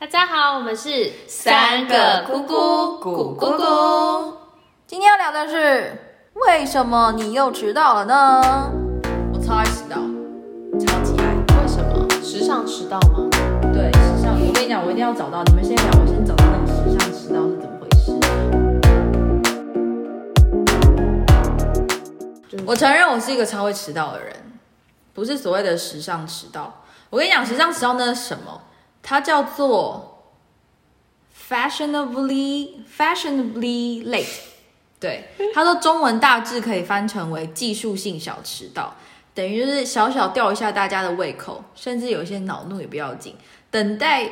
大家好，我们是三个姑姑咕咕咕。今天要聊的是为什么你又迟到了呢？我超爱迟到，超级爱。为什么时尚迟到吗？对，时尚，我跟你讲，我一定要找到。你们先聊，我先找到那个时尚迟到是怎么回事。我承认我是一个超会迟到的人，不是所谓的时尚迟到。我跟你讲，时尚迟到那是什么？它叫做 fashionably fashionably late。对，它说中文大致可以翻成为技术性小迟到，等于就是小小吊一下大家的胃口，甚至有一些恼怒也不要紧。等待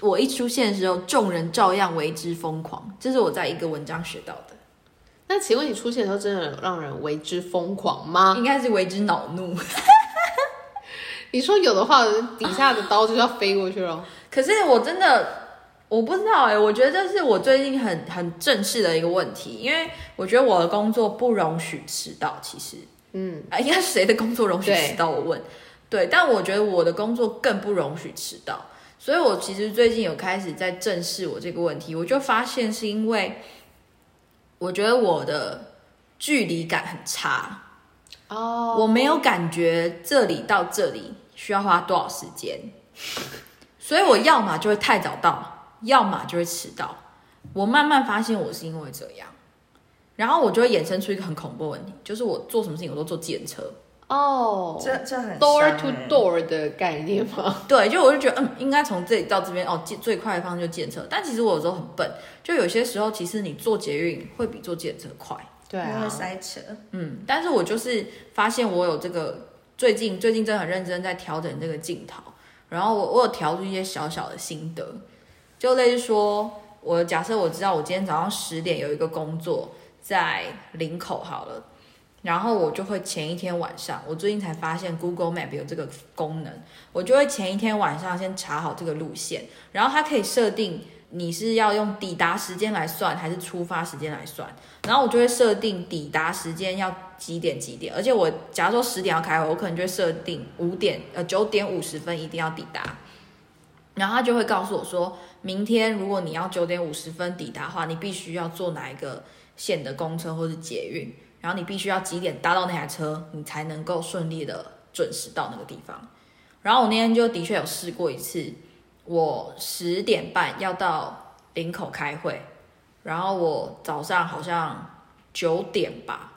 我一出现的时候，众人照样为之疯狂。这是我在一个文章学到的，那请问你出现的时候，真的有让人为之疯狂吗？应该是为之恼怒。你说有的话，底下的刀就要飞过去了。可是我真的我不知道哎、我觉得这是我最近很很正式的一个问题，因为我觉得我的工作不容许迟到。其实嗯，啊，应该是谁的工作容许迟到？我问，对，但我觉得我的工作更不容许迟到，所以我其实最近有开始在正视我这个问题，我就发现是因为我觉得我的距离感很差，哦，我没有感觉这里到这里需要花多少时间，所以我要么就会太早到，要么就会迟到。我慢慢发现我是因为这样，然后我就会衍生出一个很恐怖的问题，就是我做什么事情我都坐计程车。哦这这很 door to 欸 door 的概念吗？对，就我就觉得，嗯，应该从这里到这边哦，最最快的方式就计程车。但其实我有时候很笨，就有些时候其实你坐捷运会比坐计程车快。对因为啊，塞车，嗯，但是我就是发现我有这个最近最近真的很认真在调整这个镜头，然后我我有调出一些小小的心得，就类似说，我假设我知道我今天早上十点有一个工作在林口好了，然后我就会前一天晚上，我最近才发现 Google Map 有这个功能，我就会前一天晚上先查好这个路线，然后它可以设定你是要用抵达时间来算，还是出发时间来算。然后我就会设定抵达时间要几点几点，而且我假如说十点要开会，我可能就会设定五点呃九点五十分一定要抵达，然后他就会告诉我说，明天如果你要九点五十分抵达的话，你必须要坐哪一个线的公车或是捷运，然后你必须要几点搭到那台车，你才能够顺利的准时到那个地方。然后我那天就的确有试过一次，我十点半要到林口开会，然后我早上好像九点吧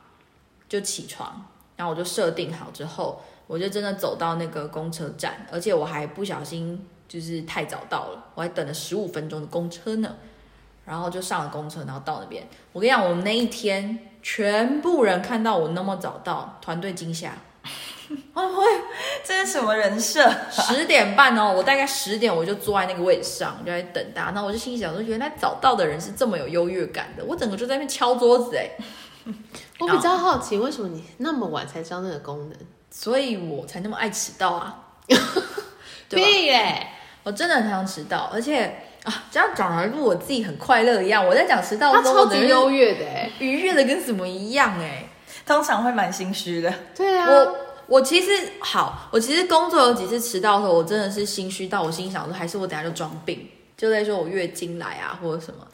就起床，然后我就设定好之后，我就真的走到那个公车站，而且我还不小心就是太早到了，我还等了十五分钟的公车呢，然后就上了公车，然后到那边。我跟你讲，我们那一天全部人看到我那么早到，团队惊吓。这是什么人设？十点半哦，我大概十点我就坐在那个位置上，我就在等他。然后我就心里想说，原来早到的人是这么有优越感的，我整个就在那边敲桌子哎，我比较好奇，为什么你那么晚才知道那个功能？所以我才那么爱迟到啊，对！我真的很常迟到，而且啊，这样讲来，我自己很快乐一样。我在讲迟到的他时候，我超级优越的哎。愉悦的跟什么一样哎。通常会蛮心虚的。对啊，我我其实好，我其实工作有几次迟到的时候，我真的是心虚到我心想说，还是我等下就装病，就在说我月经来啊或者什么。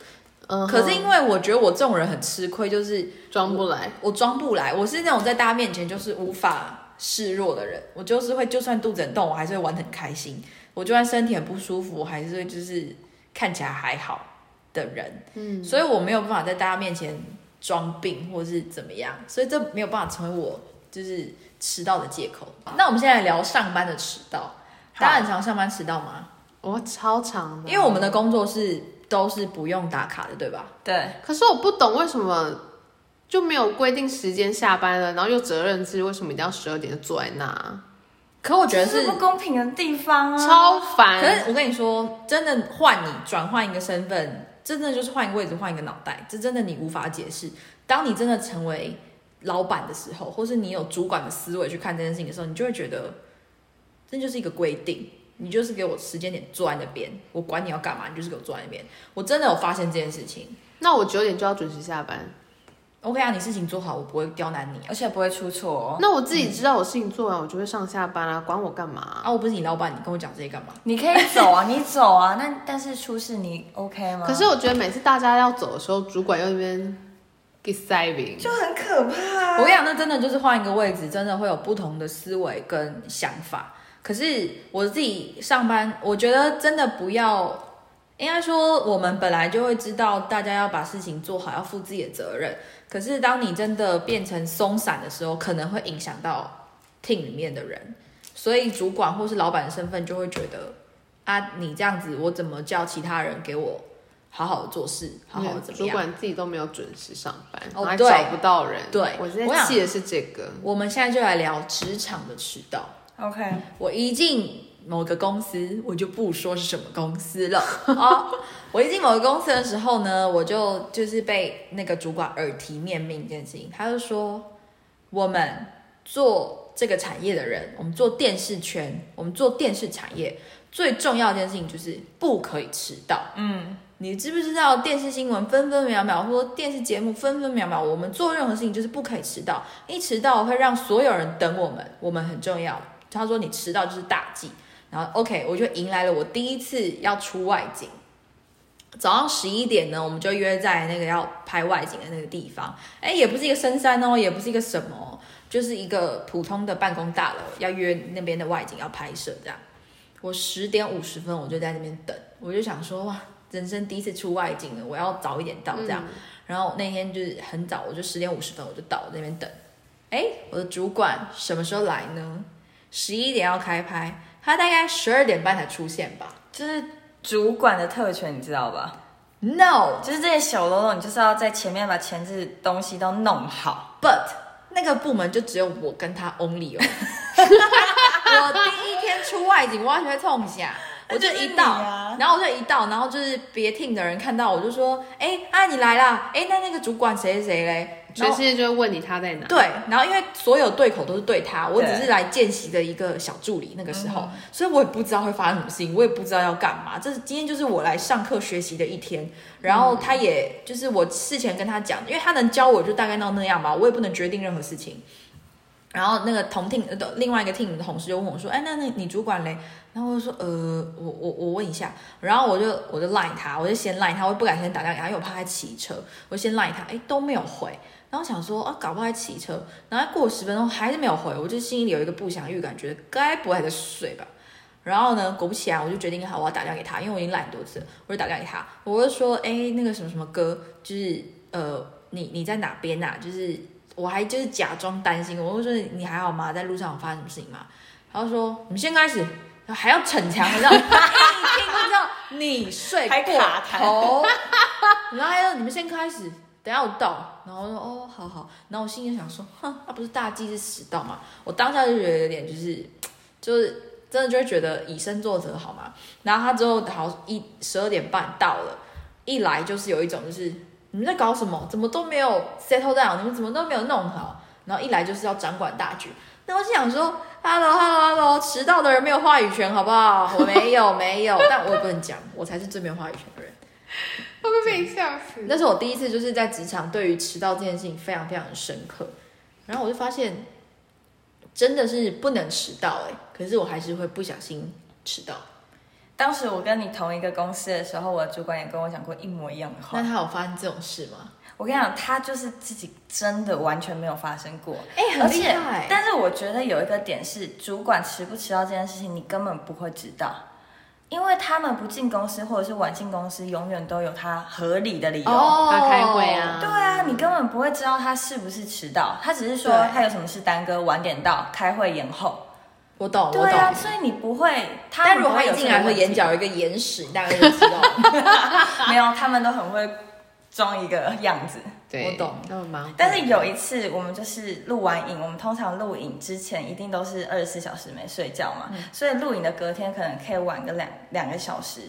嗯可是因为我觉得我这种人很吃亏，就是装不来，我装不来，我是那种在大家面前就是无法示弱的人，我就是会就算肚子很痛，我还是会玩得很开心。我就算身体很不舒服，我还是会就是看起来还好的人。嗯，所以我没有办法在大家面前装病或是怎么样，所以这没有办法成为我就是迟到的借口。那我们现在来聊上班的迟到，大家很常上班迟到吗？我超常的，因为我们的工作是都是不用打卡的，对吧？对，可是我不懂为什么就没有规定时间下班了，然后又责任制，为什么一定要十二点就坐在那啊？可我觉得是这是不公平的地方啊！超烦可烦。是我跟你说，真的换你转换一个身份，真的就是换一个位置，换一个脑袋，这真的你无法解释。当你真的成为老板的时候，或是你有主管的思维去看这件事情的时候，你就会觉得这就是一个规定，你就是给我时间点坐在那边，我管你要干嘛，你就是给我坐在那边。我真的有发现这件事情，那我九点就要准时下班，OK 啊，你事情做好，我不会刁难你啊。而且不会出错哦。那我自己知道我事情做完，我就会上下班啊，管我干嘛啊、啊，我不是你老板，你跟我讲这些干嘛？你可以走啊，你走啊，那但是出事你 OK 吗？可是我觉得每次大家要走的时候，主管又在那边给塞饼，就很可怕、我跟你讲，那真的就是换一个位置，真的会有不同的思维跟想法。可是我自己上班，我觉得真的不要，应该说我们本来就会知道大家要把事情做好，要负自己的责任。可是当你真的变成松散的时候，可能会影响到 team 里面的人，所以主管或是老板的身份就会觉得啊，你这样子，我怎么叫其他人给我好好的做事，好好的怎么样主？管自己都没有准时上班，还找不到人。对我现我想在气的是这个。我们现在就来聊职场的迟到。OK，我一进某个公司，我就不说是什么公司了 哦。我一进某个公司的时候呢，我就就是被那个主管耳提面命一件事情，他就说我们做这个产业的人，我们做电视圈，我们做电视产业最重要的一件事情就是不可以迟到。嗯，你知不知道电视新闻分分秒秒，或电视节目分分秒秒，我们做任何事情就是不可以迟到，一迟到会让所有人等我们，我们很重要。他说你迟到就是大忌，然后 OK，我就迎来了我第一次要出外景。早上十一点呢，我们就约在那个要拍外景的那个地方，哎，也不是一个深山哦，也不是一个什么，就是一个普通的办公大楼，要约那边的外景要拍摄这样。我十点五十分我就在那边等，我就想说哇，人生第一次出外景了，我要早一点到这样。然后那天就是很早，我就十点五十分我就到那边等。哎，我的主管什么时候来呢？十一点要开拍，他大概十二点半才出现吧就是主管的特权，你知道吧？？No，就是这些小喽啰，你就是要在前面把前置东西都弄好。But 那个部门就只有我跟他 only 哦。我第一天出外景，我完全会冲下，我就一到，然后我就一到，然后就是别 team 的人看到我就说，哎啊你来啦，哎那那个主管谁谁谁嘞？全世界就会问你他在哪。对，然后因为所有对口都是对他，我只是来见习的一个小助理，那个时候，所以我也不知道会发生什么事情，我也不知道要干嘛。这是今天就是我来上课学习的一天，然后他也就是我事前跟他讲，因为他能教我就大概到那样吧，我也不能决定任何事情。然后那个同 team 呃另外一个 team 的同事就问我说：“哎，那那你主管嘞？”然后我就说：“呃，我我我问一下。”然后我就我就 line 他，我就先 line 他，我不敢先打电话给他，因为我怕他骑车，我就先 line 他，哎都没有回。然后想说啊，搞不好他骑车，然后过十分钟还是没有回，我就心里有一个不祥预感，觉得该不会在睡吧。然后呢，果不其然，我就决定好我要打电话给他，因为我已经懒很多次，我就打电话给他，我就说，哎，那个什么什么哥，就是呃，你你在哪边呐、就是我还就是假装担心，我就说你还好吗？在路上有发生什么事情吗？然后说你们先开始，还要逞强，你知道，一听就知道你睡过头，然后还说你们先开始。等下我到，然后我说哦，好好，然后我心里想说，哼，那、不是大忌是迟到吗？我当下就觉得有点就是，就是真的就会觉得以身作则好吗？然后他之后好一十二点半到了，一来就是有一种就是你们在搞什么？怎么都没有 settle down？你们怎么都没有弄好？然后一来就是要掌管大局。那我就想说，hello hello hello，迟到的人没有话语权好不好？我没有 没有，但我也不能讲，我才是最没有话语权的人。会不会被你笑死？那是我第一次就是在职场对于迟到这件事情非常非常的深刻，然后我就发现真的是不能迟到哎、可是我还是会不小心迟到。当时我跟你同一个公司的时候，我的主管也跟我讲过一模一样的话。那他有发生这种事吗？我跟你讲，他就是自己真的完全没有发生过。哎、而且很厉害，。但是我觉得有一个点是，主管迟不迟到这件事情，你根本不会知道，因为他们不进公司或者是晚进公司，永远都有他合理的理由。哦他开会啊对啊，你根本不会知道他是不是迟到，他只是说他有什么事耽搁，晚点到，开会延后。我懂，我对啊，懂。所以你不会，他但如果他一进来说这个问题眼角有一个眼屎，你大概就知道了。没有，他们都很会装一个样子。对，我懂那么蛮。但是有一次，我们就是录完影，我们通常录影之前一定都是二十四小时没睡觉嘛，所以录影的隔天可能可以晚个两两个小时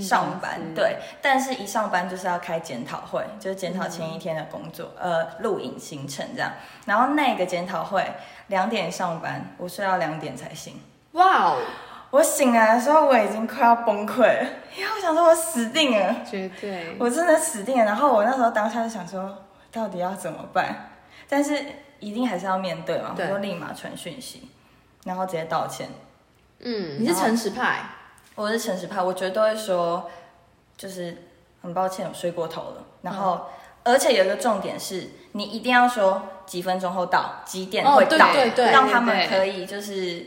上班司，对。但是一上班就是要开检讨会，就是检讨前一天的工作，呃，录影行程这样。然后那个检讨会两点上班，我睡到两点才醒。哇哦，我醒来的时候，我已经快要崩溃了，因为我想说我死定了。绝对。我真的死定了。然后我那时候当下就想说，到底要怎么办？但是一定还是要面对嘛，我就立马传讯息，然后直接道歉。嗯，你是诚实派，我是诚实派，我绝对会说，就是很抱歉，我睡过头了。然后，而且有一个重点是，你一定要说几分钟后到，几点会到，对对让他们可以就是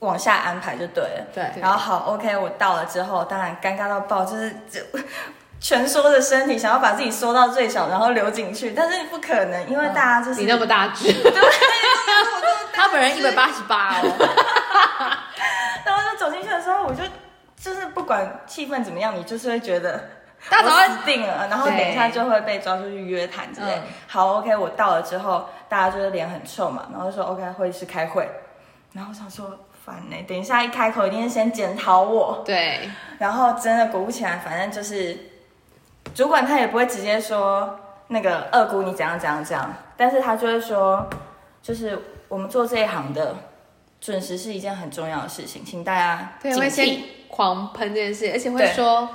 往下安排就对了。对对然后好，OK，我到了之后，当然尴尬到爆，就是就蜷缩着身体，想要把自己缩到最小，然后流进去，但是不可能，因为大家就是、你那么大只，他本人一百八十八哦，然后就走进去的时候，我就就是不管气氛怎么样，你就是会觉得大家死定了，然后等一下就会被抓出去约谈之类。嗯好，OK，我到了之后，大家就是脸很臭嘛，然后就说 OK，会议室开会，然后我想说烦呢、等一下一开口一定是先检讨我，对，然后真的果不其然，反正就是主管他也不会直接说那个二姑你怎样怎样怎样，但是他就会说，就是我们做这一行的准时是一件很重要的事情，请大家对，警会先惕。狂喷这件事，而且会对说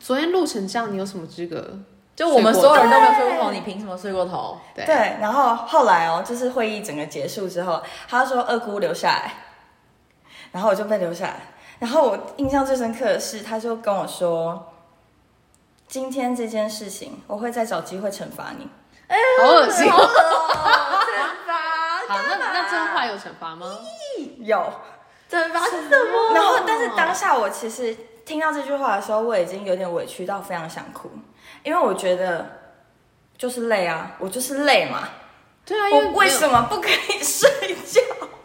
昨天录成这样，你有什么资格？就我们所有人都没有睡过头，你凭什么睡过头？对对，然后后来哦，就是会议整个结束之后，他说二姑留下来，然后我就被留下来。然后我印象最深刻的是，他就跟我说，今天这件事情我会再找机会惩罚你。哎好恶心。罚，那那这话有惩罚吗？有，惩罚是什么？然后但是当下我其实听到这句话的时候，我已经有点委屈到非常想哭，因为我觉得就是累啊，我就是累嘛，对啊，因为我为什么不可以睡觉？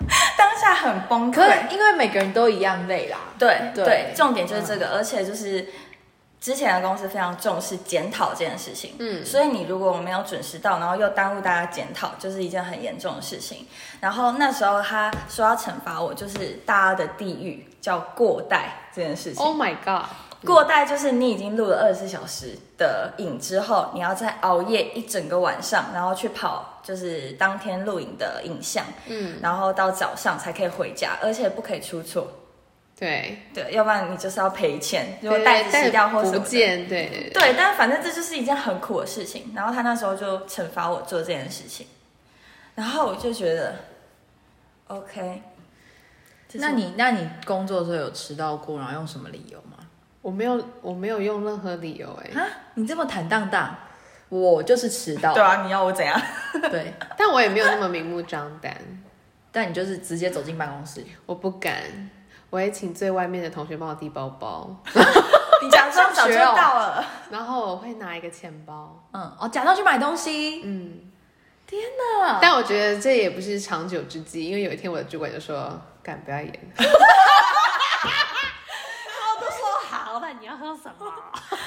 当下很崩可溃。因为每个人都一样累啦，对对对，重点就是这个，而且就是之前的公司非常重视检讨这件事情，嗯所以你如果没有准时到，然后又耽误大家检讨，就是一件很严重的事情。然后那时候他说要惩罚我，就是大家的地狱叫过带这件事情。？Oh my god！过带就是你已经录了二十四小时的影之后，你要再熬夜一整个晚上，然后去跑就是当天录影的影像，嗯，然后到早上才可以回家，而且不可以出错。对，对，要不然你就是要赔钱，如果对袋子洗掉或什不么的。见，对对对。对，但反正这就是一件很苦的事情。然后他那时候就惩罚我做这件事情，然后我就觉得，OK，那你那你工作的时候有迟到过，然后用什么理由吗？我没有，我没有用任何理由哎，啊，你这么坦荡荡，我就是迟到，对啊，你要我怎样？对，但我也没有那么明目张胆，但你就是直接走进办公室，我不敢。我也请最外面的同学帮我递包包，你假装早就到了，然后我会拿一个钱包，嗯，哦，假装去买东西，嗯，天哪！但我觉得这也不是长久之计，因为有一天我的主管就说：“干，不要演。”我都说好，那你要喝什么？哎、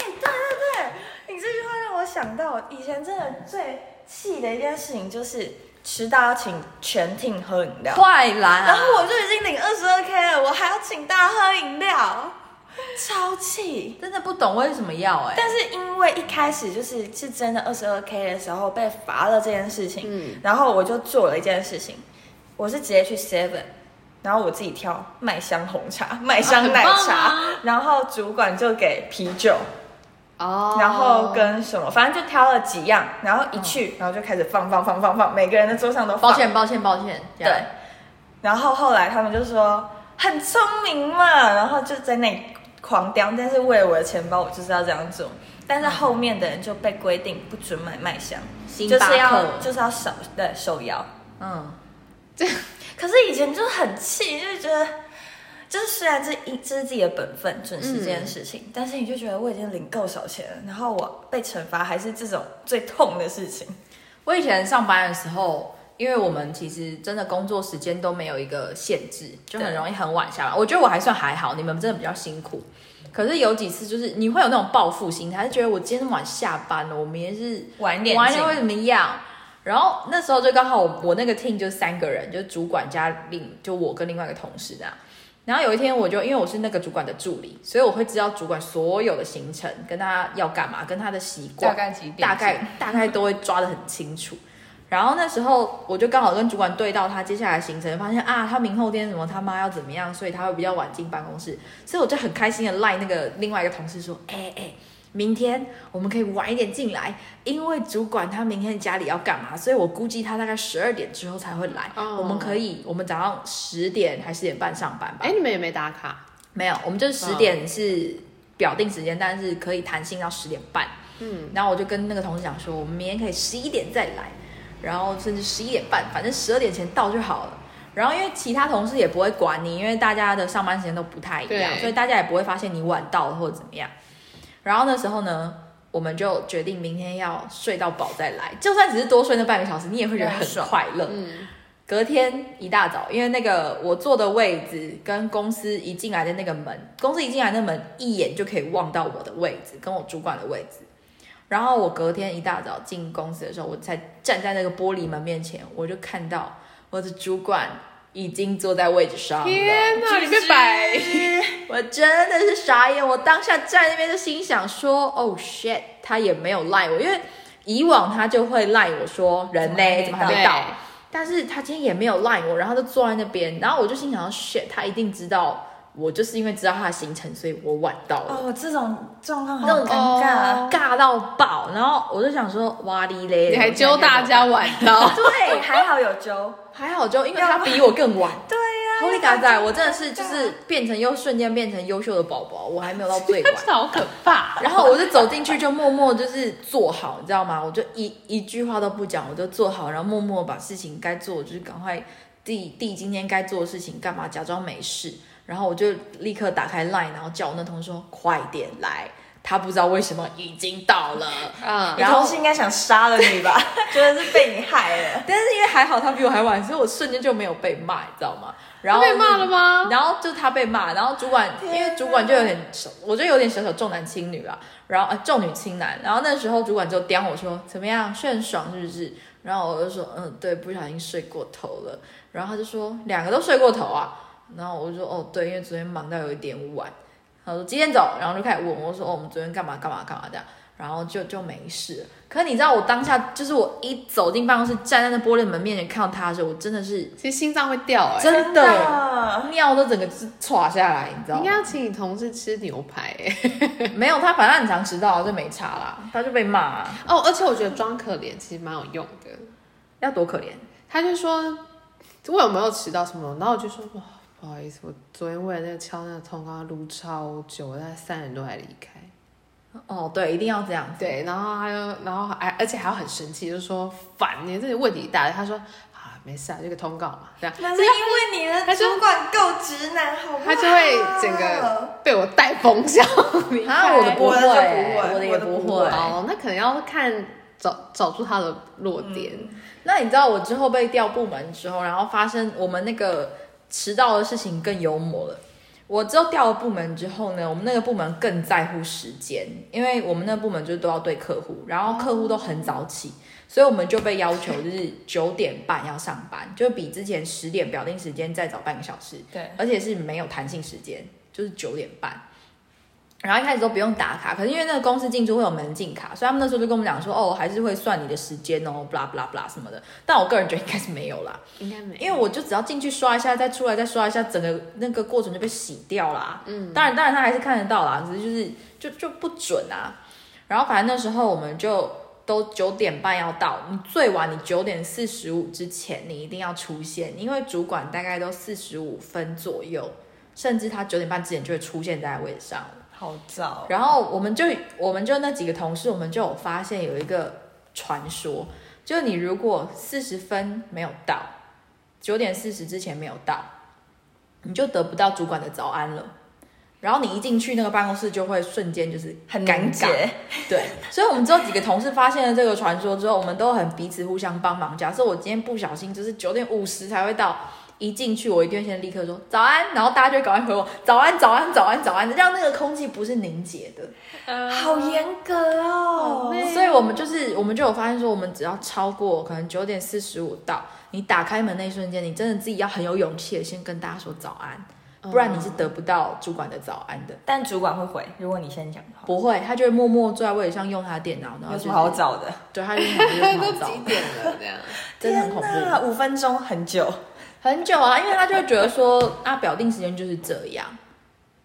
对对对，你这句话让我想到，以前真的最气的一件事情就是迟到要请全 team 喝饮料。快来、啊！然后我就已经领二十二 k 了，我还要请大家喝饮料，超气。真的不懂为什么要哎、但是因为一开始就是是真的二十二 k 的时候被罚了这件事情，嗯然后我就做了一件事情，我是直接去 Seven，然后我自己挑麦香红茶、麦香奶茶，啊然后主管就给啤酒，哦然后跟什么，反正就挑了几样，然后一去，然后就开始放放放放放，每个人的桌上都放。抱歉抱歉抱歉，对，然后后来他们就说很聪明嘛，然后就在那里狂叼，但是为了我的钱包，我就是要这样做。但是后面的人就被规定不准买麦香，就是要就是要手对手摇。嗯，可是以前就很气，就是觉得，就是虽然这一这是自己的本分，准时这件事情，但是你就觉得我已经领够少钱了，然后我被惩罚还是这种最痛的事情。我以前上班的时候，因为我们其实真的工作时间都没有一个限制，就很容易很晚下班。我觉得我还算还好，你们真的比较辛苦。可是有几次就是你会有那种报复心态，就觉得我今天晚下班了，我明天是晚点进晚点会怎么样？然后那时候就刚好我我那个 team 就三个人，就主管加另就我跟另外一个同事这样。然后有一天我就因为我是那个主管的助理，所以我会知道主管所有的行程，跟他要干嘛，跟他的习惯，概几大概大概都会抓得很清楚。然后那时候我就刚好跟主管对到他接下来的行程，发现啊，他明后天什么他妈要怎么样，所以他会比较晚进办公室，所以我就很开心的赖那个另外一个同事说，哎、哎、明天我们可以晚一点进来，因为主管他明天家里要干嘛，所以我估计他大概十二点之后才会来。哦我们可以，我们早上十点还十点半上班吧？哎，你们也没打卡，没有，我们就是十点是表定时间，但是可以弹性到十点半。嗯，然后我就跟那个同事讲说，我们明天可以十一点再来，然后甚至十一点半，反正十二点前到就好了。然后因为其他同事也不会管你，因为大家的上班时间都不太一样，所以大家也不会发现你晚到了或者怎么样。然后那时候呢，我们就决定明天要睡到饱再来，就算只是多睡那半个小时，你也会觉得很快乐。嗯，隔天一大早，因为那个我坐的位置跟公司一进来的那个门，公司一进来那门一眼就可以望到我的位置跟我主管的位置。然后我隔天一大早进公司的时候，我才站在那个玻璃门面前，我就看到我的主管已经坐在位置上了。天哪，你被摆，我真的是傻眼，我当下站在那边就心想说，Oh shit，他也没有赖我，因为以往他就会赖我说人呢怎么还没到，但是他今天也没有赖我，然后就坐在那边，然后我就心想说 shit，他一定知道我就是因为知道他的行程，所以我晚到了。哦，这种状况那种好尴尬。哦尬到爆，然后我就想说，哇哩嘞！你还揪大家晚到，对，还好有揪。还好就因为他比我更晚。对呀、Holy God 仔，我真的是就是变成又瞬间变成优秀的宝宝，我还没有到最晚。好可怕。然后我就走进去，就默默就是做好，你知道吗？我就一一句话都不讲，我就做好，然后默默把事情该做，就是赶快弟弟今天该做的事情干嘛，假装没事。然后我就立刻打开 Line，然后叫我那同事说快点来，他不知道为什么已经到了。嗯，然后是应该想杀了你吧？真的是被你害了。但是因为还好他比我还晚，所以我瞬间就没有被骂，你知道吗？然后被骂了吗？然后就他被骂，然后主管因为主管就有点，我就有点小小重男轻女啊，然后呃重女轻男，然后那时候主管就刁我说怎么样睡很爽是不是？然后我就说嗯对，不小心睡过头了，然后他就说两个都睡过头啊，然后我就说哦对，因为昨天忙到有一点晚，他说几点走，然后就开始问我说哦我们昨天干嘛干嘛干嘛这样。然后就就没事，可是你知道我当下就是我一走进办公室，站在那玻璃门面前看到他的时候，我真的是其实心脏会掉哎、真的的尿都整个是歘下来，你知道吗？应该要请你同事吃牛排哎、没有，他反正很常迟到，就没差啦，他就被骂、啊，哦，而且我觉得装可怜其实蛮有用的。要多可怜。他就说我有没有迟到什么，然后我就说哇不好意思，我昨天为了那个敲那个通告撸超久，我大概三点多才离开。哦，对，一定要这样子。对，然后他就然后还而且还要很生气，就说烦你这些问题大堆。他说啊没事啊，这个通告嘛，这样那是因为你的主管够直男，好不好？他就会整个被我带风向。啊，我的不会，我的也不会会。哦，那可能要看找找出他的弱点。那你知道我之后被调部门之后，然后发生我们那个迟到的事情更幽默了。我之后调了部门之后呢，我们那个部门更在乎时间，因为我们那个部门就是都要对客户，然后客户都很早起，所以我们就被要求就是九点半要上班，就比之前十点表定时间再早半个小时，对，而且是没有弹性时间，就是九点半。然后一开始都不用打卡，可是因为那个公司进驻会有门禁卡，所以他们那时候就跟我们讲说，哦，还是会算你的时间哦，blah blah blah 什么的。但我个人觉得应该是没有啦，应该没因为我就只要进去刷一下，再出来再刷一下，整个那个过程就被洗掉啦。嗯，当然当然他还是看得到啦，只是就是就就不准啊。然后反正那时候我们就都九点半要到，你最晚你九点四十五之前你一定要出现，因为主管大概都四十五分左右，甚至他九点半之前就会出现在位置上了。好早。然后我们就我们就那几个同事，我们就有发现有一个传说，就你如果四十分没有到，九点四十之前没有到，你就得不到主管的早安了。然后你一进去那个办公室，就会瞬间就是很尴尬。对，所以我们之后几个同事发现了这个传说之后，我们都很彼此互相帮忙。假设我今天不小心就是九点五十才会到，一进去我一定会先立刻说早安，然后大家就会赶快回我早安早安早安早安，让那个空气不是凝结的。呃好严格哦。累所以我们就是我们就有发现说，我们只要超过可能九点四十五到，你打开门那一瞬间，你真的自己要很有勇气的先跟大家说早安，不然你是得不到主管的早安的。但主管会回，如果你先讲的话。不会，他就会默默坐在位置上用他的电脑，然后就是有什么好找的？对，他就想有什么好 都几点了这样？真的很恐怖。五分钟很久。很久啊，因为他就会觉得说啊，表定时间就是这样。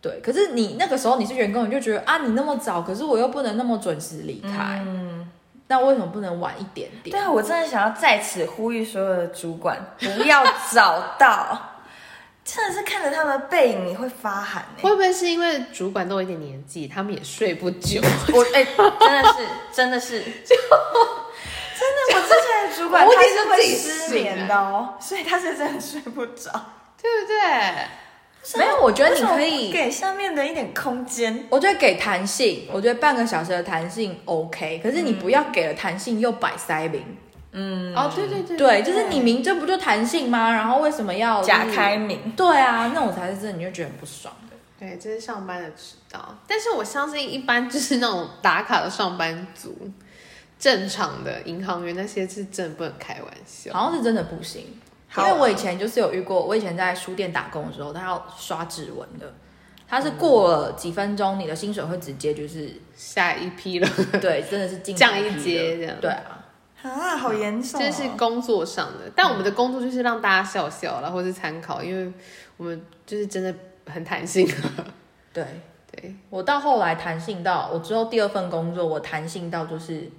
对，可是你那个时候你是员工，你就觉得啊，你那么早，可是我又不能那么准时离开，嗯，那为什么不能晚一点点？对啊，我真的想要在此呼吁所有的主管，不要早到。真的是看着他们的背影，你会发寒呢、会不会是因为主管都有一点年纪，他们也睡不久？我哎、真的是，真的是，真的，我之前的主管我他是会一定是自己失眠的哦，所以他是真的睡不着。对不对？没有，我觉得你可以给上面的一点空间。我觉得给弹性，我觉得半个小时的弹性 OK，可是你不要给了弹性又摆塞明。嗯，哦，对对对对，就是你明这不就弹性吗？然后为什么要、假开？明，对啊，那种才是真的，你就觉得很不爽的。对，这是上班的迟到。但是我相信，一般就是那种打卡的上班族，正常的银行员那些是真的不能开玩笑。好像是真的不行，因为我以前就是有遇过，我以前在书店打工的时候，他要刷指纹的，他是过了几分钟，你的薪水会直接就是下一批了，对，真的是进降一阶这样对啊，啊，好严重、哦。这是工作上的。但我们的工作就是让大家笑笑啦，或是参考，因为我们就是真的很弹性。对。对，我到后来弹性到，我之后第二份工作，我弹性到就是，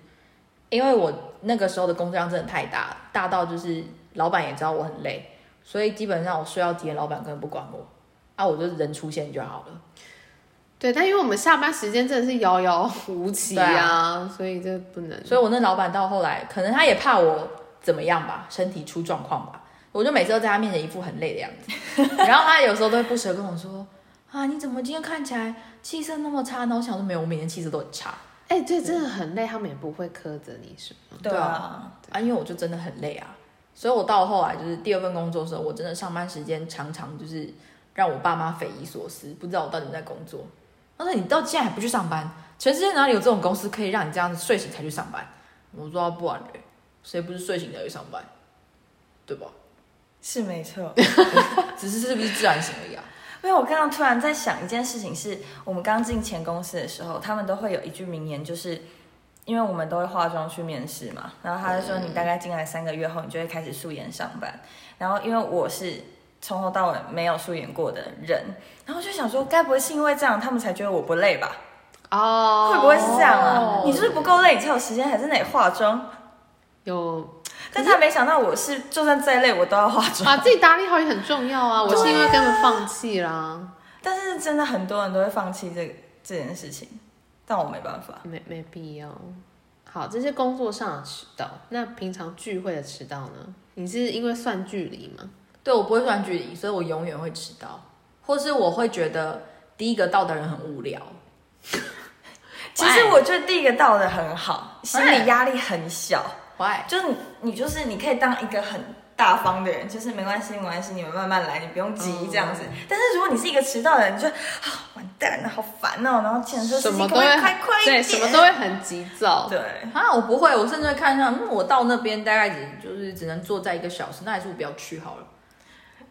因为我那个时候的工作量真的太大，大到就是老板也知道我很累，所以基本上我睡到几点，老板根本不管我，啊，我就人出现就好了。对，但因为我们下班时间真的是遥遥无期对啊，所以这不能。所以我那老板到后来，可能他也怕我怎么样吧，身体出状况吧，我就每次都在他面前一副很累的样子，然后他有时候都会不舍跟我说，啊，你怎么今天看起来气色那么差呢？我想说没有，我每天气色都很差。哎、对，真的很累，他们也不会苛责你，是吗？对啊，啊，因为我就真的很累啊，所以我到后来就是第二份工作的时候，我真的上班时间常常就是让我爸妈匪夷所思，不知道我到底在工作。他说：“你到现在还不去上班？全世界哪里有这种公司可以让你这样子睡醒才去上班？”我说：“啊不然嘞，谁不是睡醒才去上班？对吧？是没错。只是是不是自然醒而已啊？因为我刚刚突然在想一件事情是，我们刚进前公司的时候，他们都会有一句名言，就是因为我们都会化妆去面试嘛，然后他就说你大概进来三个月后，你就会开始素颜上班。然后因为我是从头到尾没有素颜过的人，然后就想说，该不会是因为这样，他们才觉得我不累吧？哦，会不会是这样啊哦？你是不是不够累，你才有时间还在那里化妆？有但他没想到我是，就算再累我都要化妆。把自己打理好也很重要啊。我是因为根本放弃啦，但是真的很多人都会放弃这这件事情，但我没办法。没没必要。好，这些工作上的迟到。那平常聚会的迟到呢？你是因为算距离吗？对我不会算距离，所以我永远会迟到，或是我会觉得第一个到的人很无聊。其实我觉得第一个到的很好，心理压力很小。Why？就是你，你就是你可以当一个很大方的人，就是没关系，没关系，你们慢慢来，你不用急嗯这样子。但是如果你是一个迟到的人，你就啊完蛋了，好烦哦，然后前车司机可不可以什么都会快快一对，点？什么都会很急躁。对。啊，我不会，我甚至会看上，嗯，我到那边大概只就是只能坐在一个小时，那还是我不要去好了。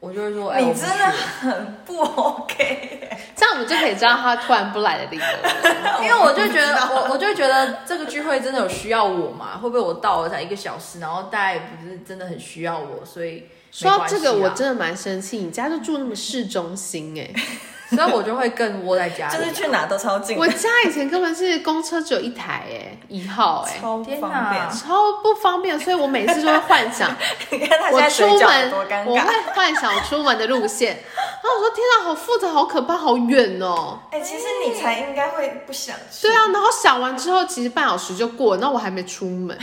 我就会说，哎、你真的很不 OK，这样我们就可以知道他突然不来的理由。因为我就觉得我我我就觉得这个聚会真的有需要我嘛？会不会我到了才一个小时，然后大家也不是真的很需要我，所以说到这个，我真的蛮生气，你家就住那么市中心哎、所以我就会更窝在家里、啊，就是去哪都超近，我家以前根本是公车只有一台哎、一号哎、超方便。超不方便，所以我每次都会幻想，你看他现我在多尴我会。幻想我出门的路线，然后我说天啊，好复杂，好可怕，好远哦。哎、其实你才应该会不想去。对啊，然后想完之后，其实半小时就过了，那我还没出门。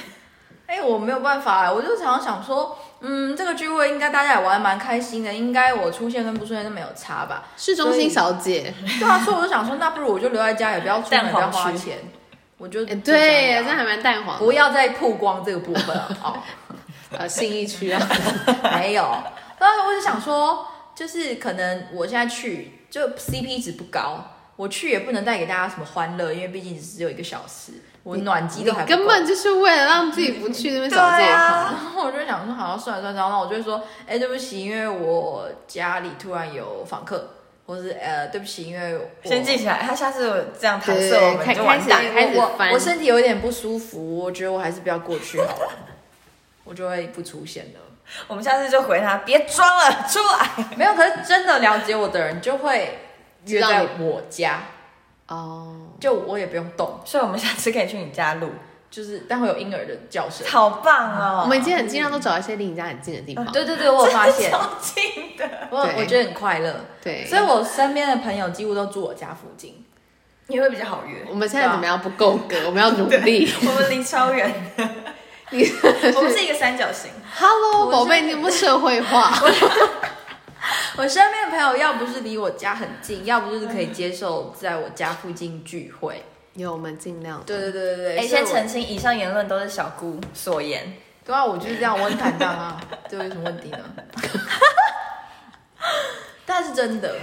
哎、我没有办法，我就常常想说，嗯，这个聚会应该大家也玩的蛮开心的，应该我出现跟不出现都没有差吧？市中心小姐，对啊，所以我就想说，那不如我就留在家，也不要出门，也不要蛋黄区花钱，我就对，这还蛮蛋黄。不要再曝光这个部分了哦。呃，信义区啊，没有，然后我就想说，就是可能我现在去就 CP 值不高，我去也不能带给大家什么欢乐，因为毕竟只有一个小时，我暖机都还根本就是为了让自己不去那边找借口。然后 我就想说，好，算了算了，然后我就会说，哎，对不起，因为我家里突然有访客，或是呃，对不起，因为我先记起来，他下次有这样弹对射我们开就完蛋开始。开始我翻我身体有一点不舒服，我觉得我还是不要过去好了，我就会不出现了。我们下次就回他，别装了，出来。没有，可是真的了解我的人就会约在我家，哦，就我也不用动，所以我们下次可以去你家录，就是但会有婴儿的叫声。好棒哦！我们已经很尽量都找一些离你家很近的地方。对对对，我有发现，超近的，我对我觉得很快乐，对，所以我身边的朋友几乎都住我家附近。也会比较好约。我们现在怎么样不够格？我们要努力。我们离超远，你我们是一个三角形。Hello，我宝贝，你有没有社会化？我身边的朋友要不是离我家很近，要不就是可以接受在我家附近聚会。有，我们尽量。对对对对对，哎，先澄清，以上言论都是小姑所言。对啊，我就是这样，我很坦荡啊，这有什么问题呢？但是真的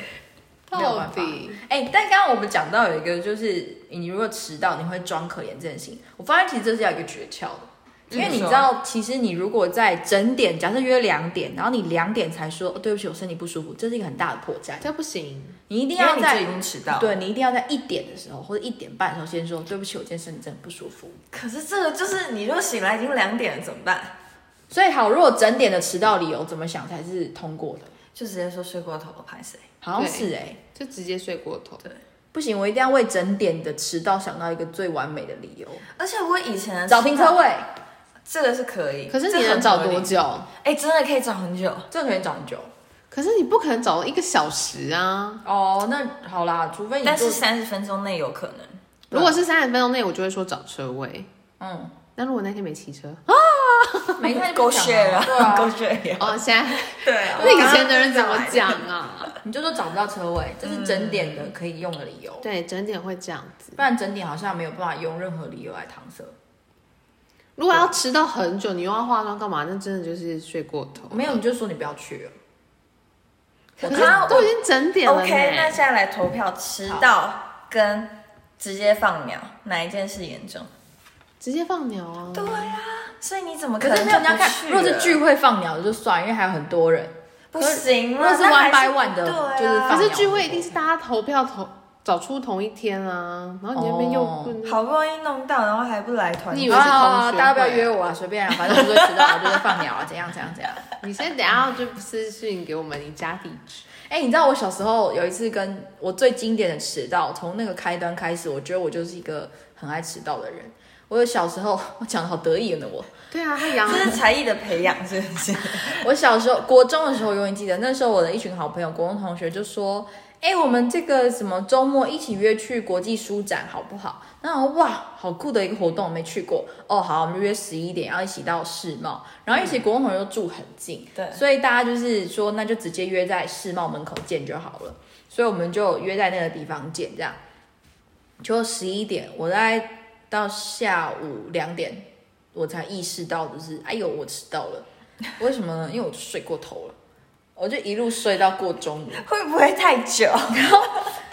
没有到办法。底哎、但刚刚我们讲到有一个，就是你如果迟到，你会装可怜这件事情。我发现其实这是要有一个诀窍的，因为你知道，其实你如果在整点，假设约两点，然后你两点才说、哦、对不起，我身体不舒服，这是一个很大的破绽。这不行。你一定要在已经迟到。，对你一定要在一点的时候或者一点半的时候先说对不起，我今天身体真的不舒服。可是这个就是你如果醒来已经两点了怎么办？所以好，如果整点的迟到理由怎么想才是通过的？就直接说睡过头了，拍谁？好像是哎、就直接睡过头。对不行，我一定要为整点的迟到想到一个最完美的理由，而且我以前找停车，位，这个是可以。可是你能找多？久？哎，真的可以找很久。这个可以找很久。可是你不可能找一个小时啊！哦，那好啦，除非你但是三十分钟内有可能。如果是三十分钟内，我就会说找车位。嗯，那如果那天没骑车啊，没太狗 血了，对啊，狗血呀。哦，现在对啊，那以前的人怎么讲啊？你就说找不到车位，这是整点的可以用的理由，对，整点会这样子。不然整点好像没有办法用任何理由来搪塞。如果要迟到很久，你又要化妆干嘛？那真的就是睡过头。没有，你就说你不要去了。可是看都已经整点了 OK，那呢。现在来投票，迟到跟直接放鸟，哪一件事严重？直接放鸟啊！对呀，所以你怎么可能是没有你要看，就不去如果是聚会放鸟就算，因为还有很多人。不行啊，如果是 one by one 的对啊就是放可是聚会一定是大家投票投找出同一天啊，然后你那边又哦好不容易弄到，然后还不来团你以聚为是同学啊，大家不要约我啊，随便啊，反正我就迟到，我就是放鸟啊，怎样怎样怎样。你先等一下就私信给我们你家地址。哎、你知道我小时候有一次跟我最经典的迟到，从那个开端开始，我觉得我就是一个很爱迟到的人。我有小时候，我讲的好得意呢，我。对啊，他养这是才艺的培养，是不是？我小时候国中的时候，永远记得那时候我的一群好朋友，国中同学就说：“哎、我们这个什么周末一起约去国际书展好不好？”然后哇，好酷的一个活动，我没去过。哦，好，我们约十一点，要一起到世贸。然后一起国中同学都住很近，对所以大家就是说，那就直接约在世贸门口见就好了。所以我们就约在那个地方见，这样。就十一点，我大概到下午两点，我才意识到，就是哎呦，我迟到了。为什么呢？因为我睡过头了，我就一路睡到过中午。会不会太久？然后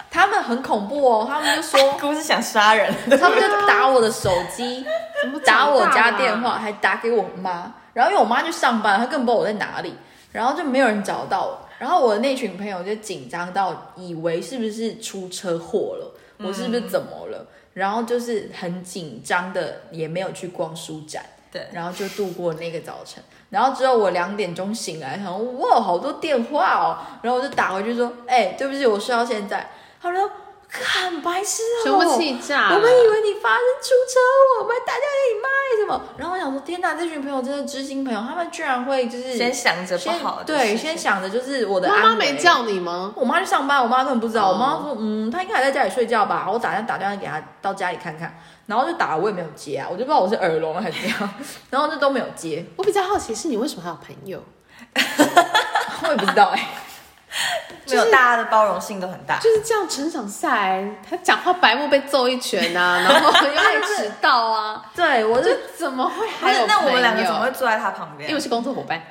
他们很恐怖哦，他们就说，不是想杀人，他们就打我的手机，怎么打我家电话，还打给我妈。然后因为我妈去上班，她根本不知道我在哪里，然后就没有人找到我。然后我的那群朋友就紧张到以为是不是出车祸了，我是不是怎么了？然后就是很紧张的，也没有去逛书展。对，然后就度过那个早晨。然后之后我两点钟醒来，想说哇，好多电话哦。然后我就打回去说，哎、对不起，我睡到现在。他说，很白痴哦，全部气炸了。我们以为你发生出车祸，我们还打电话给你妈还是什么？然后我想说，天哪，这群朋友真的知心朋友，他们居然会就是先想着不好的对，先想着就是我的妈妈没叫你吗？我妈去上班，我妈根本不知道。哦我妈说，嗯，她应该还在家里睡觉吧。我打算打电话给她到家里看看，然后就打，我也没有接啊，我就不知道我是耳聋还是怎样，然后就都没有接，我比较好奇是你为什么还有朋友？我也不知道哎、没有大家的包容性都很大。就是这样成长下来，他讲话白目被揍一拳啊，然后又爱迟到啊，对，我就怎么会还有，那我们两个怎么会坐在他旁边？因为是工作伙伴，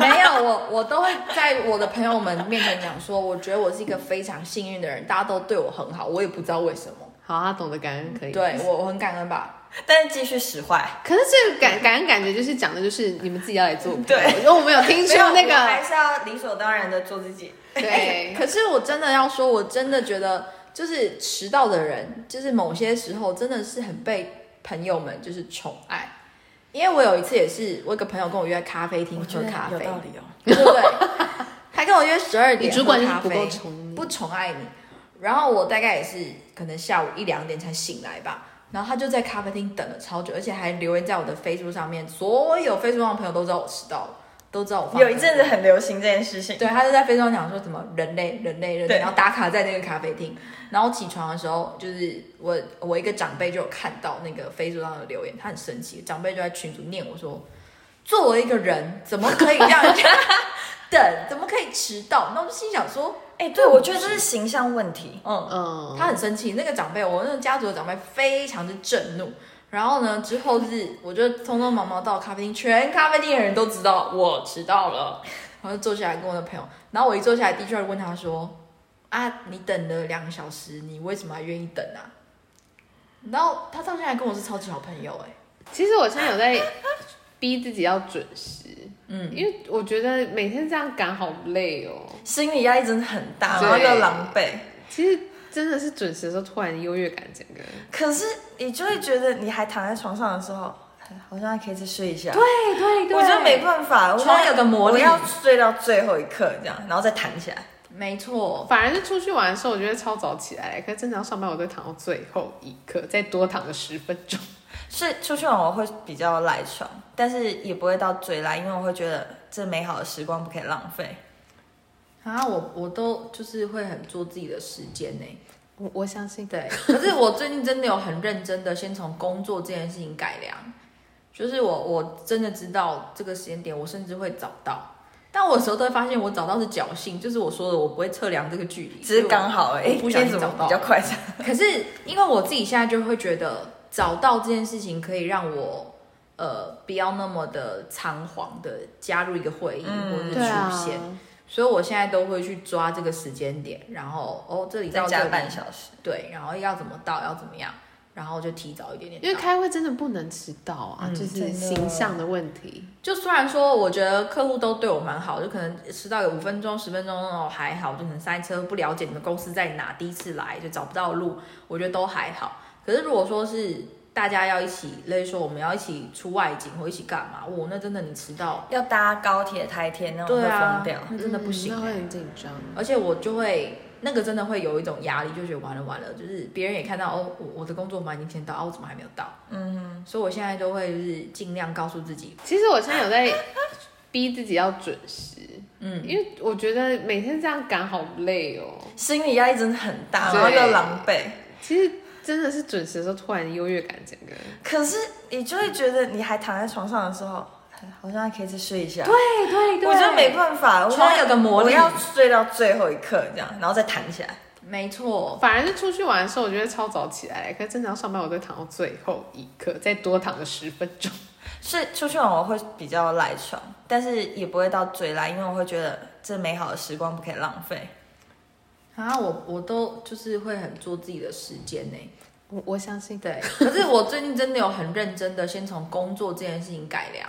没有我，我都会在我的朋友们面前讲说，我觉得我是一个非常幸运的人，大家都对我很好，我也不知道为什么。好，他懂得感恩可以。，对我，我很感恩吧。但是继续使坏。可是这个感感恩感觉就是讲的就是你们自己要来做，对因为我们有听出没有那个还，是要理所当然的做自己。对，可是我真的要说，我真的觉得，就是迟到的人，就是某些时候真的是很被朋友们就是宠爱。因为我有一次也是，我有个朋友跟我约咖啡厅喝咖啡，有道理哦。对不对？他跟我约十二点你主管不够宠不宠爱你。然后我大概也是可能下午一两点才醒来吧。然后他就在咖啡厅等了超久，而且还留言在我的 Facebook 上面，所有 Facebook 上的朋友都知道我迟到了，都知道我放有一阵子很流行这件事情。对，他就在 Facebook 上讲说什么人类人类人类，然后打卡在那个咖啡厅。然后起床的时候，就是我我一个长辈就有看到那个 Facebook 上的留言，他很生气，长辈就在群组念我说，作为一个人怎么可以让人家 等，怎么可以迟到？那我就心想说，哎、对，我觉得这是形象问题。嗯，嗯，他很生气，那个长辈，我那个家族的长辈非常之震怒。然后呢，之后就是我就匆匆忙忙到咖啡厅，全咖啡厅的人都知道我迟到了，然后就坐下来跟我的朋友，然后我一坐下来，的确问他说：“啊，你等了两个小时，你为什么还愿意等啊？”然后他到现在跟我是超级好朋友、哎，其实我现在有在逼自己要准时，嗯，因为我觉得每天这样赶好累哦。心理压力真的很大，然后又狼狈。其实真的是准时的时候，突然优越感整个。可是你就会觉得，你还躺在床上的时候，哎好像还可以再睡一下。对对对，我觉得没办法，我床有个魔力我要睡到最后一刻这样，然后再弹起来。没错，反而是出去玩的时候，我觉得超早起来，可是正常要上班，我都躺到最后一刻，再多躺个十分钟。是出去玩我会比较赖床，但是也不会到最赖，因为我会觉得这美好的时光不可以浪费。啊，我我都就是会很做自己的时间呢、我我相信，对，可是我最近真的有很认真的先从工作这件事情改良，就是我我真的知道这个时间点，我甚至会找到，但我有时候都会发现我找到是侥幸，就是我说的我不会测量这个距离，只是刚好而已，我不小心今天怎找到么比较快？可是因为我自己现在就会觉得早到这件事情可以让我呃不要那么的仓皇的加入一个会议、嗯或者是出，现，所以我现在都会去抓这个时间点，然后哦这里再加到这里半小时。对，然后要怎么到，要怎么样，然后就提早一点点。因为开会真的不能迟到啊，嗯就是形象的问题。就虽然说，我觉得客户都对我蛮好，就可能迟到有五分钟、十分钟哦还好，就可能塞车，不了解你们公司在哪，第一次来就找不到路，我觉得都还好。可是如果说是大家要一起，例如说我们要一起出外景或一起干嘛，我那真的你迟到，要搭高铁、台铁那种会疯掉。，那真的不行、嗯那会很紧张。而且我就会那个真的会有一种压力，就觉得完了完了，就是别人也看到哦，我我的工作嘛已经先到，啊，我怎么还没有到？嗯哼，所以我现在都会就是尽量告诉自己，其实我现在有在 逼自己要准时，嗯，因为我觉得每天这样赶好累哦。心理压力真的很大，对然后又狼狈。其实真的是准时的时候，突然优越感整个。可是你就会觉得，你还躺在床上的时候，哎好像还可以再睡一下。对对对，我觉得没办法，我床有个魔力我要睡到最后一刻这样，然后再弹起来。没错，反而是出去玩的时候，我觉得超早起来，可是正常要上班，我都躺到最后一刻，再多躺个十分钟。是出去玩我会比较赖床，但是也不会到最赖，因为我会觉得这美好的时光不可以浪费。啊，我我都就是会很做自己的时间呢。我我相信，对，可是我最近真的有很认真的先从工作这件事情改良，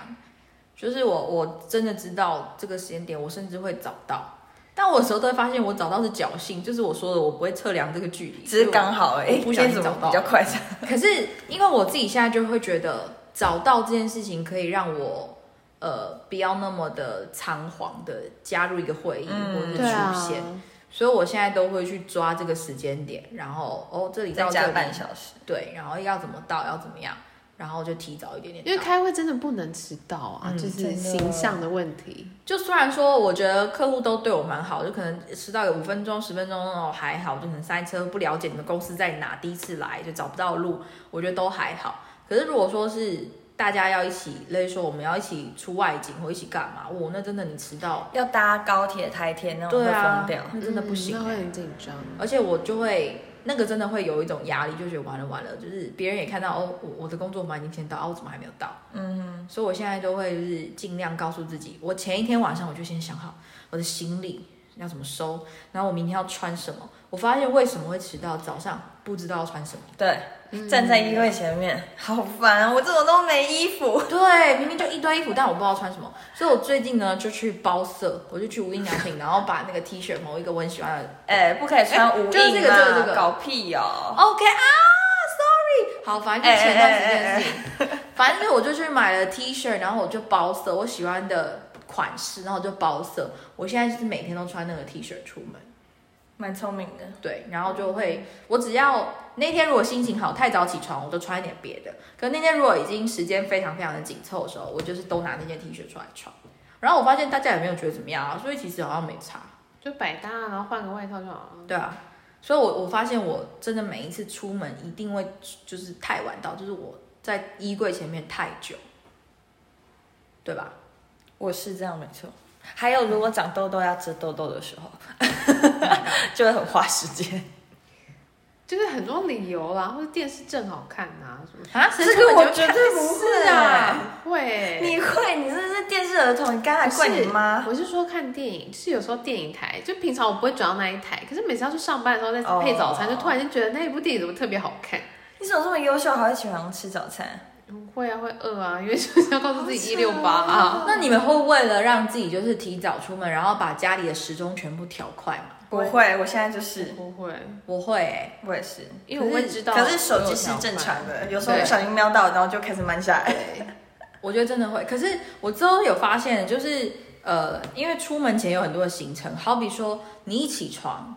就是我我真的知道这个时间点，我甚至会找到，但我有时候都会发现我找到是侥幸，就是我说的我不会测量这个距离，只是刚好而已，不小心今天找到比较快？可是因为我自己现在就会觉得找到这件事情可以让我呃不要那么的仓皇的加入一个会议、嗯或者是出，现，所以我现在都会去抓这个时间点，然后哦这里再加到这里半小时。对，然后要怎么到要怎么样，然后就提早一点点。因为开会真的不能迟到啊，嗯就是形象的问题。就虽然说我觉得客户都对我蛮好，就可能迟到有五分钟、十分钟哦还好，就可能塞车，不了解你们公司在哪，第一次来就找不到路，我觉得都还好。可是如果说是大家要一起，例如说我们要一起出外景或一起干嘛，我那真的你迟到，要搭高铁、台铁那种会疯掉。，那真的不行、嗯那会很紧张。而且我就会那个真的会有一种压力，就觉得完了完了，就是别人也看到哦，我我的工作嘛已经先到，啊，我怎么还没有到？嗯，所以我现在都会就是尽量告诉自己，我前一天晚上我就先想好我的行李要怎么收，然后我明天要穿什么。我发现为什么会迟到，早上不知道要穿什么。对，嗯站在衣柜前面，好烦啊！我怎么都没衣服。对，明明就一堆衣服，但我不知道穿什么，所以我最近呢就去包色，我就去无印良品，然后把那个 T 恤某一个我很喜欢的 哎、不可以穿无印、啊就是这个就是这个搞屁哦！OK 啊，Sorry，好，反正就前段时间的事情，反正就我就去买了 T 恤，然后我就包色，我喜欢的款式，然后我就包色。我现在就是每天都穿那个 T 恤出门，蛮聪明的。对，然后就会，我只要那天如果心情好，太早起床，我就穿一点别的。可那天如果已经时间非常非常的紧凑的时候，我就是都拿那件 T 恤出来穿。然后我发现大家也没有觉得怎么样啊，所以其实好像没差。就百搭，然后换个外套就好了。对啊，所以我我发现我真的每一次出门一定会就是太晚到，就是我在衣柜前面太久，对吧？我是这样没错。还有，如果长痘痘要遮痘痘的时候，就会很花时间。就是很多理由啦，或者电视正好看呐、什么啊，这个我绝对不是啊。会。你会？你这是电视儿童，你刚才怪你妈？我是说看电影，就是有时候电影台，就平常我不会转到那一台，可是每次要去上班的时候，在哦配早餐就突然间觉得那一部电影怎么特别好看。你怎么这么优秀，还会喜欢吃早餐？会啊，会饿啊，因为就是要告诉自己一六八啊。那你们会为了让自己就是提早出门，然后把家里的时钟全部调快吗？不会，我现在就是，不会，我会、欸，我也是。因为我会知道。可是手机是正常的，有时候不小心瞄到，然后就开始慢下来。我觉得真的会。可是我之后有发现，就是呃，因为出门前有很多的行程，好比说你一起床，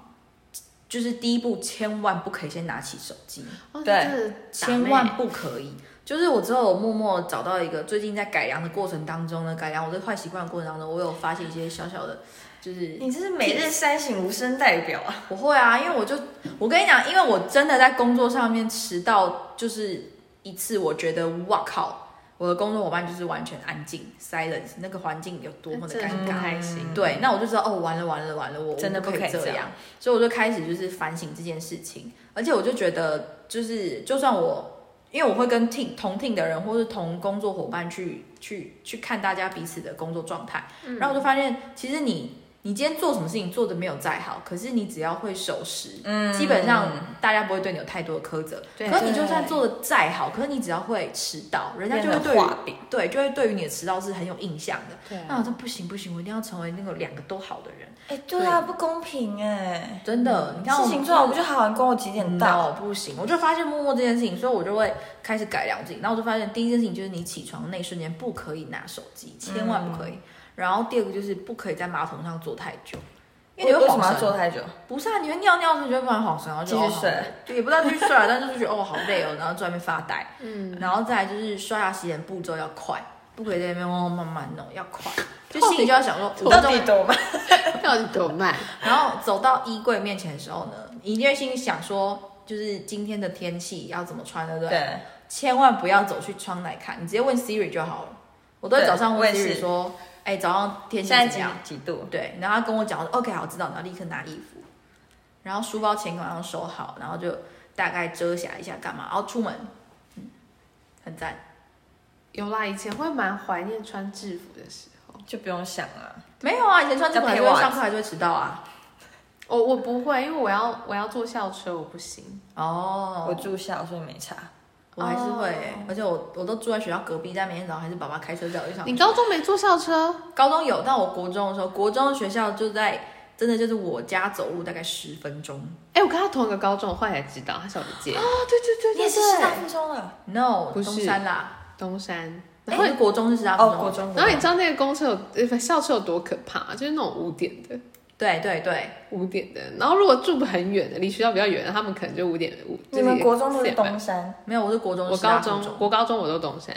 就是第一步千万不可以先拿起手机，哦对，千万不可以。就是我之后有默默找到一个，最近在改良的过程当中呢，改良我这坏习惯的过程当中，我有发现一些小小的，就是你这是每日三省吾身代表啊！我会啊，因为我就我跟你讲，因为我真的在工作上面迟到，就是一次，我觉得哇靠，我的工作伙伴就是完全安静，silence，那个环境有多么的尴尬。开心。对，那我就知道哦，完了完了完了，我真的不可以这样，所以我就开始就是反省这件事情，而且我就觉得，就是就算我，因为我会跟 team 同 team 的人或是同工作伙伴去去去看大家彼此的工作状态，嗯。然后我就发现，其实你你今天做什么事情做的没有再好，可是你只要会守时，嗯基本上大家不会对你有太多的苛责。对可是你就算做的再好，可是你只要会迟到，人家就会对饼对就会对于你的迟到是很有印象的。对啊那我说不行不行，我一定要成为那个两个都好的人。哎，对啊，不公平哎！真的，你看我事情做好，我就好好跟我几点到不行，我就发现默默这件事情，所以我就会开始改良自己。然后我就发现，第一件事情就是你起床那一瞬间不可以拿手机，千万不可以。然后第二个就是不可以在马桶上坐太久，因为你会为什么要晃神。做太久？不是啊，你会尿尿的时候你就会突然晃神，然后就继续睡也不知道继续睡啊，但就是觉得哦好累哦，然后在外面发呆。嗯，然后再来就是刷牙洗脸步骤要快，不可以在那边慢慢慢弄，要快。就心里就要想说，我到底多慢？到底多慢？然后走到衣柜面前的时候呢，你一定会心里想说，就是今天的天气要怎么穿，对不对？对，千万不要走去窗来看，你直接问 Siri 就好了。我都会早上问 Siri 是说，哎、早上天气怎样？几度？对，然后他跟我讲我说，OK，好，知道，然后立刻拿衣服，然后书包前晚上收好，然后就大概遮瑕一下干嘛，然后出门，嗯，很赞。有啦，以前会蛮怀念穿制服的时候。就不用想了。没有啊，以前穿制服还是会上课还是会迟到啊。我我不会，因为我要我要坐校车，我不行。哦，我住校，所以没差。我还是会、而且我我都住在学校隔壁，但每天早上还是爸爸开车载我去上学。你高中没坐校车？高中有，但我国中的时候，国中的学校就在真的就是我家走路大概十分钟。哎、我跟他同一个高中，我后来才知道他小不届哦，对对你也是师大附中的 No，不是东山啦。东山。然然后后国中是师大附哦，中。国中。然后你知道那个公车有校车有多可怕？就是那种五点的，对对对，五点的。然后如果住很远的，离学校比较远的，他们可能就五点五。你们国中都是四点东山没有，我是国中，我高中国高中我都东山。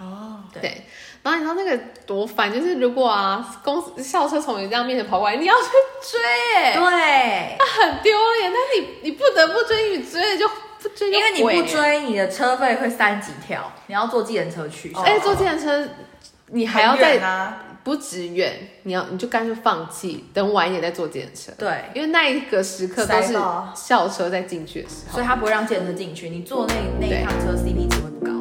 哦，对对，然后你知道那个多烦，就是如果啊公司校车从你这样面前跑过来，你要去追、欸，对，很丢脸。但你你不得不追，你追了就不追就因为你不追，你的车费会三级跳，你要坐计程车去。哦哎、坐计程车你还要再不止远，你要你就干脆放弃，等晚一点再坐健身车。对，因为那一个时刻都是校车在进去的时候所以，他不会让计程车进去，你坐那那一趟车 CP 值会不高。